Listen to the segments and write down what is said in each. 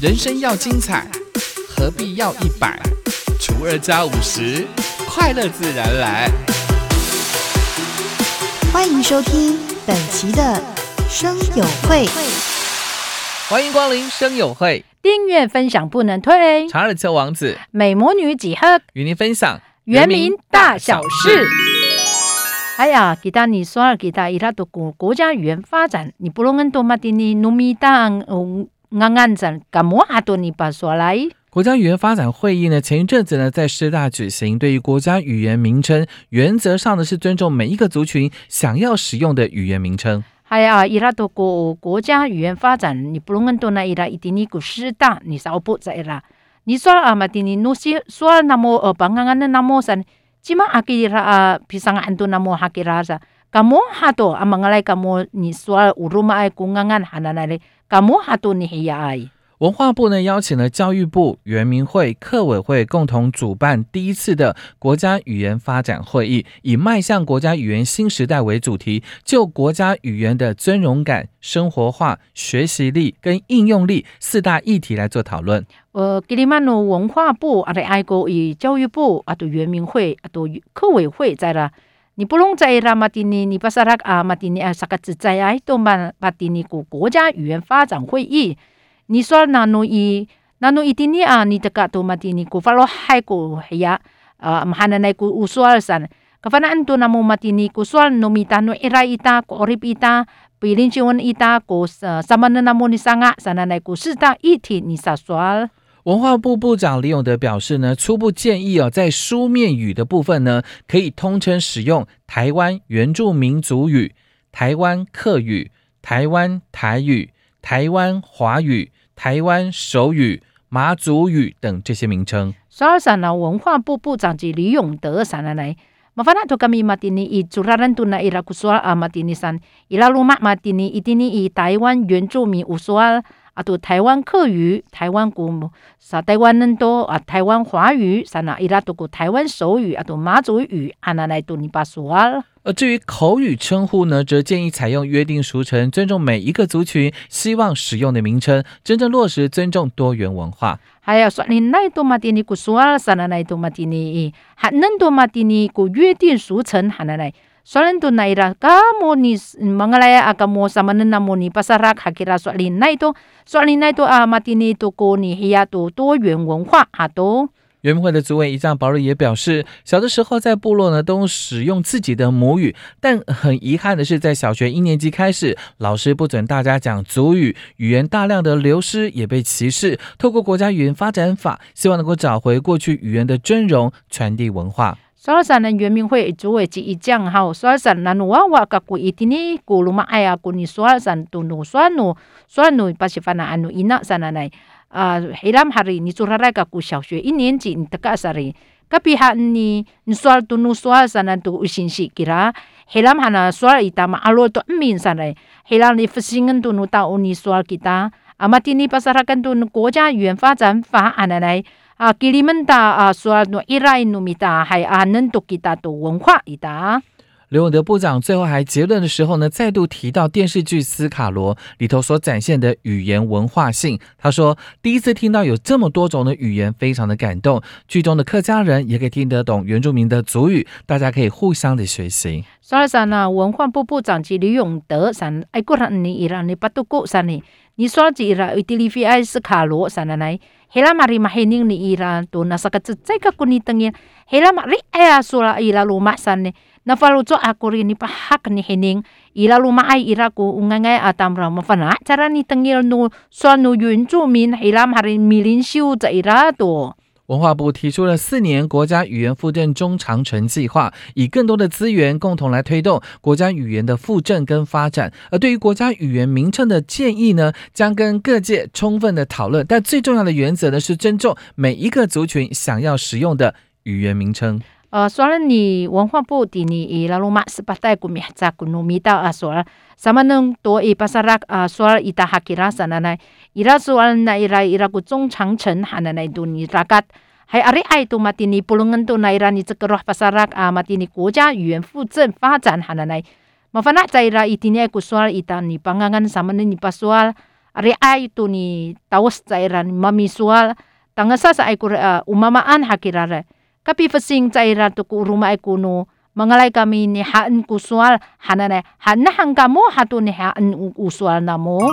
人生要精彩，何必要一百除二加五十？快乐自然来。欢迎收听本期的生友会。欢迎光临生友会，订阅分享不能退。查尔丘王子美魔女几何与您分享原名大小事。哎呀，给他你说了，给他伊拉都国国家语言发展，你不能多嘛的你努米当嗯安安整干么哈多你把说来。国家语言发展会议呢，前一阵子呢在师大举行。对于国家语言名称，原则上呢是尊重每一个族群想要使用的语言名称。哎呀，伊拉都国国家语言发展，你不能多那伊拉一师大，你少不在啦。你说啊嘛的你说那么呃帮安安的那么码阿给啦啊 pisang antu na mo hakira sa. Kamu hato ang mga lay kamu ni sual uruma ay kungangan hananale. Kamu hato ni hiya ay. 文化部呢邀请了教育部、原民会、客委会共同主办第一次的国家语言发展会议，以迈向国家语言新时代为主题，就国家语言的尊荣感、生活化、学习力跟应用力四大议题来做讨论。呃，吉里曼诺文化部啊，对，爱国与教育部啊，对，原民会啊，对，客委会在啦。你不弄在啦，马蒂尼，你巴萨拉啊，马蒂尼啊，萨克兹在啊，都曼马蒂尼国国家语言发展会议。你说那诺伊那诺伊蒂尼啊，你这个都马蒂尼古法罗海古黑呀啊，马哈那奈古乌索尔山。Kafanaan to na mo matini kuswal no mita no ira ita ko orip ita pilin chiwon ita ko sama na na mo ni sanga sana nay ko sita iti ni sa swal. 文化部部长李永德表示呢，初步建议哦，在书面语的部分呢，可以通称使用台湾原住民族语、台湾客语、台湾台语、台湾华语、台湾手语、马祖语等这些名称。所以上呢，文化部部长及李永德上来来。Mafana to kami matini i curaran tu na ira kuswal a matini san ila luma matini itini i Taiwan 原住民 uswal 啊，都台湾客语、台湾古 sa 台湾人多啊，台湾华语，sa na ira to 台湾手语啊，都马祖语，啊那来都你把说了。而至于口语称呼呢，则建议采用约定俗成，尊重每一个族群希望使用的名称，真正落实尊重多元文化。还要说，你那都马蒂尼古说了，啥那那都马蒂尼，还恁多马蒂尼古约定俗成，还那来。Soalan tu naira kamu ni mangalaya akamu sama nena mo ni pasarak hakira soalin na itu soalin na itu ah mati ni tu ko ni hiya tu 多元文化啊都。原民会的主委一丈保瑞也表示，小的时候在部落呢都使用自己的母语，但很遗憾的是，在小学一年级开始，老师不准大家讲族语，语言大量的流失，也被歧视。透过国家语言发展法，希望能够找回过去语言的尊荣，传递文化。所以说呢，原民会主委及一讲好，所以说那努娃娃个古一天呢，古鲁马哎呀，古你所以说都努所努所努把些烦恼安努伊那啥那来。啊，hiram hari ni curara ka ku 小学一年级你 teka sari kapiha ni ni soal tu nu soal sana tu usin si kira hiram hana soal ita ma alo to min sana hiram ni fesingen tu nu ta uni soal kita 阿玛尼巴萨拉干多国家语言发展法阿奶来啊给你们的啊说诺伊拉伊努米达还有阿南多给他多文化伊达。刘永德部长最后还结论的时候呢，再度提到电视剧《斯卡罗》里头所展现的语言文化性。他说：“第一次听到有这么多种的语言，非常的感动。剧中的客家人也可以听得懂原住民的族语，大家可以互相的学习。”沙拉沙呢，文化部部长及刘永德，上埃国哈尼伊拉尼巴都国上呢，你沙子伊拉尤蒂利菲艾斯卡罗上奶奶，黑拉马里马黑尼尼伊拉都纳沙格只在个国尼登耶黑拉马里埃亚说拉伊拉罗马上呢。Na falu cho akuri ni pahak ni hining ila lumai ira ku ungangai atamra mafana cara ni tengil nu so nu yun zu min hilam hari milin siu za ira to 文化部提出了四年国家语言复振中长程计划，以更多的资源共同来推动国家语言的复振跟发展。而对于国家语言名称的建议呢，将跟各界充分的讨论。但最重要的原则呢，是尊重每一个族群想要使用的语言名称。呃，虽然你文化部的你伊拉鲁马斯巴代古米扎古努米到啊，说了什么能多伊巴萨拉啊，说了伊达哈基拉萨那奈，伊拉说了那伊拉伊拉古中长城哈那奈杜尼拉嘎。还阿里爱杜马蒂尼布隆恩杜那伊拉你这个罗巴萨拉啊马蒂尼国家语言复振发展哈那奈，麻烦那在伊拉伊蒂尼古说了伊达你帮安安什么呢？你把说 ari ay tu ni tawas cairan mamisual tanga sa sa ay kur uh, umamaan hakirare kapi fasing cairan tu ku rumah ay kuno mangalay kami ni haan kusual hanane hanahang kamo hatu ni haan usual namo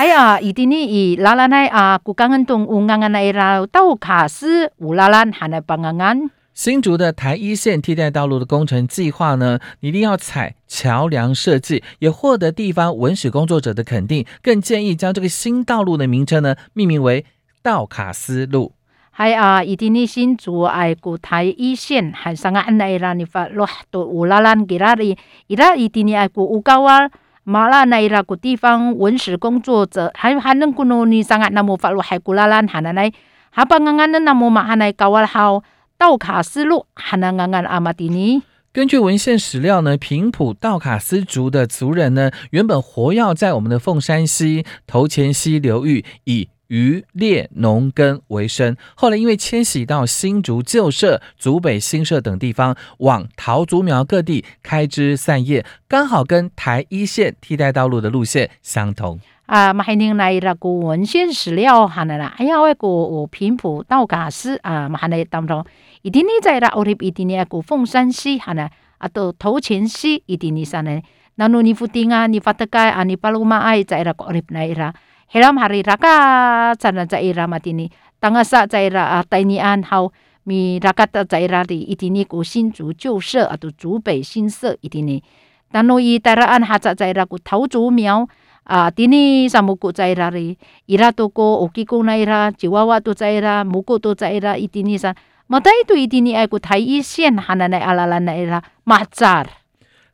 hay a itini i lalanay a kukangan tong ungangan na ira tau kasi ulalan hana pangangan 新竹的台一线替代道路的工程计划呢，一定要采桥梁设计，也获得地方文史工作者的肯定。更建议将这个新道路的名称呢，命名为道卡斯路。哎呀，伊滴呢新竹哎古台一线，还上个安奈拉尼发落都乌拉兰给拉哩，伊拉伊蒂尼哎古乌高啊，马拉奈拉古地方文史工作者，还还能古诺尼上个那么发落还古拉兰还奈奶，哈巴安安的那么马还奈高啊好，道卡斯路还能安安阿玛蒂尼。根据文献史料呢，平埔道卡斯族的族人呢，原本活跃在我们的凤山西、头前溪流域，以渔猎农耕为生。后来因为迁徙到新竹旧社、竹北新社等地方，往桃竹苗各地开枝散叶，刚好跟台一线替代道路的路线相同。啊，马海宁来了个文献史料哈那啦，哎呀，我个平埔道卡斯啊，马海那当中。一定你在啦，我哋一定你个凤山溪哈呢，啊到头前溪一定你上呢，那侬你附近啊，你发得该啊，你巴鲁马爱在啦，我哋那啦，黑 lam hari raka 在那在啦嘛的呢，当个啥在啦啊，带你安好。mi rakat 在啦的一定你个新竹旧社啊，都竹北新社一定你，但侬伊带啦安哈在在啦个头竹苗。啊，tini samuku cairari ira toko okiko na ira chihuahua to caira muko to caira itini sa matai tu itini ai ku thai i sian hanana alala na ira macar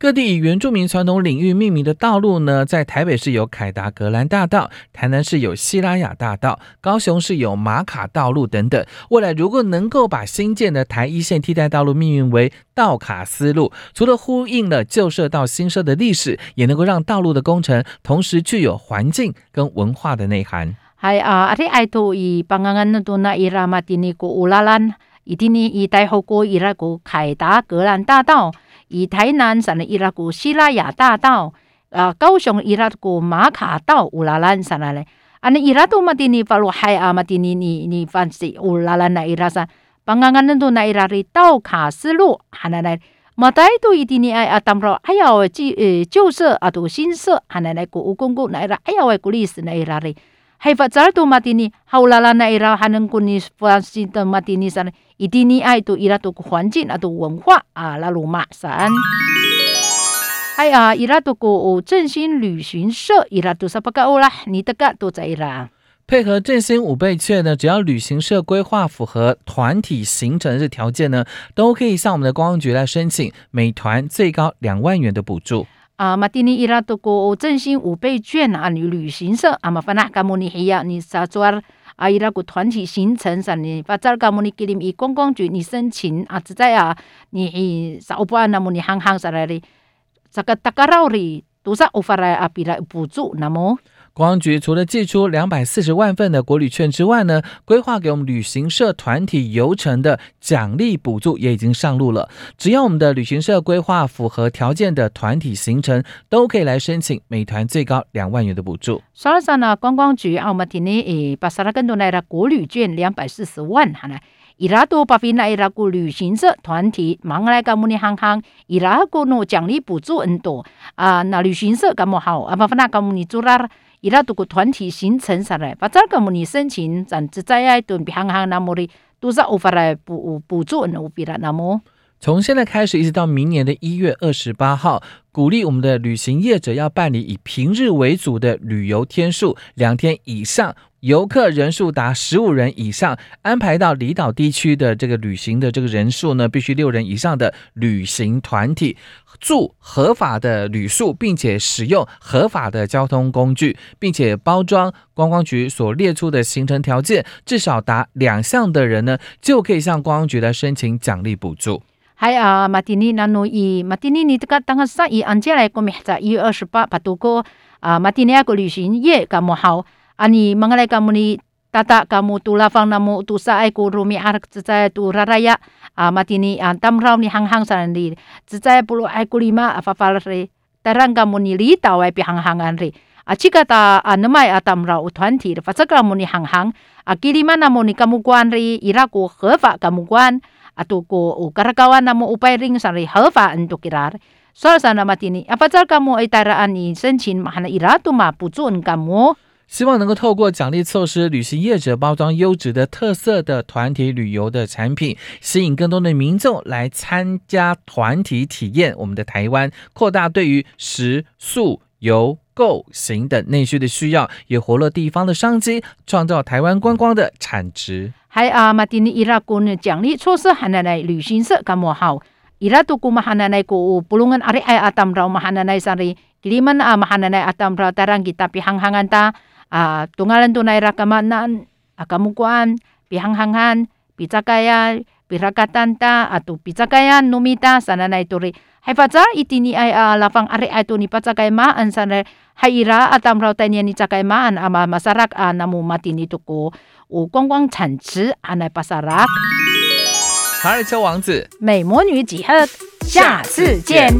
各地以原住民传统领域命名的道路呢，在台北市有凯达格兰大道，台南市有西拉雅大道，高雄市有马卡道路等等。未来如果能够把新建的台一线替代道路命名为道卡斯路，除了呼应了旧社到新社的历史，也能够让道路的工程同时具有环境跟文化的内涵。係啊，啲愛圖以 pangangan to na ira matini ko ulalan itini itai hoko ira ko 凯达格兰大道。以台南省的伊拉古希拉雅大道，啊，高雄伊拉古马卡道乌拉兰山来嘞，啊，那伊拉都马蒂尼法罗海啊，马蒂尼尼尼凡是乌拉兰那伊拉山，帮刚刚那都那伊拉里道卡斯路，哈那来，马代都一定尼哎啊，当着哎呀，旧呃旧社啊，都新社，哈那来古乌公公那伊拉，哎呀，喂古历史那伊拉里。Hay fajar tu matini haulala na ira haneng kuni fasita matini san itini ai tu ira tu 环境 atau 文化啊 lalu maksan 哎呀，伊拉都个振兴旅行社，伊拉都是不够啦，你这个都在啦。配合振兴五倍券呢，只要旅行社规划符合团体行程这条件呢，都可以向我们的公安局来申请美团最高两万元的补助。啊，马蒂尼伊拉都个振兴五倍券啊，旅旅行社啊嘛，反正噶么你还要，你啥做啊？伊拉个团体行程啥你发早噶么你给你以观光局你申请啊，只在啊，你啥不安那么你行行啥来的，这个大家绕里多少有发来啊，比来补助那么。公安局除了寄出两百四十万份的国旅券之外呢，规划给我们旅行社团体游程的奖励补助也已经上路了。只要我们的旅行社规划符合条件的团体行程，都可以来申请美团最高两万元的补助。所以说呢，观光局啊，我们今年诶，把沙拉更多来的国旅券两百四十万哈呢。伊拉多把费那伊拉个旅行社团体忙来干么呢？行行伊拉个喏奖励补助很多啊，那旅行社干么好啊？把费那干么呢？做啦。伊拉都个团体形成上来，把这个么你申请，咱只在爱顿比行行那么的，都是无法来补补助无，比啦那么。从现在开始，一直到明年的一月二十八号，鼓励我们的旅行业者要办理以平日为主的旅游天数两天以上。游客人数达十五人以上，安排到离岛地区的这个旅行的这个人数呢，必须六人以上的旅行团体住合法的旅宿，并且使用合法的交通工具，并且包装观光局所列出的行程条件至少达两项的人呢，就可以向观光局来申请奖励补助。还啊，马蒂尼那诺伊马蒂尼你这个当个啥？伊按下来个名在一月二十八，把度过啊马蒂尼亚个旅行业干么好？ani mangalai kamu ni tata kamu tu lafang namu tu sa ai ku rumi arak tsaya tu raraya a matini antam raw ni hang hang san di tsaya pulu ai ku lima afa fal re tarang kamu ni li tawai pi hang hangan re 啊，这个的啊，那么啊，当然有团体的，反正个么你行行啊，给你们那么你干木关的，伊拉个合法干木关啊，都个有 karakawan na mo upay ring sa halfa ando kirar. So sana matini, apatal kamu ay taraan ni sensin mahana irato mapuchun kamu. 希望能够透过奖励措施，旅行业者包装优质的特色的团体旅游的产品，吸引更多的民众来参加团体体验我们的台湾，扩大对于食宿游购行等内需的需要，也活络地方的商机，创造台湾观光的产值。还啊，马丁尼伊拉kun 奖励措施还来旅行社kamu hau. Ira tu ku mahananay ko pulungan ari ay atam raw mahananay sari kiliman a mahananay atam raw tarang kita pihanghangan ta a tungalan tunay rakamanan akamukuan pihanghangan pitsakaya pirakatan ta atu pitsakayan numita sananay turi hay faza itini ay a lapang ari ay tu ni patsakay maan sana hayira atam raw tanya ni tsakay maan ama masarak a namu matini tu ko 五观光产值阿奈巴萨拉，卡尔丘王子，美魔女几何，下次见。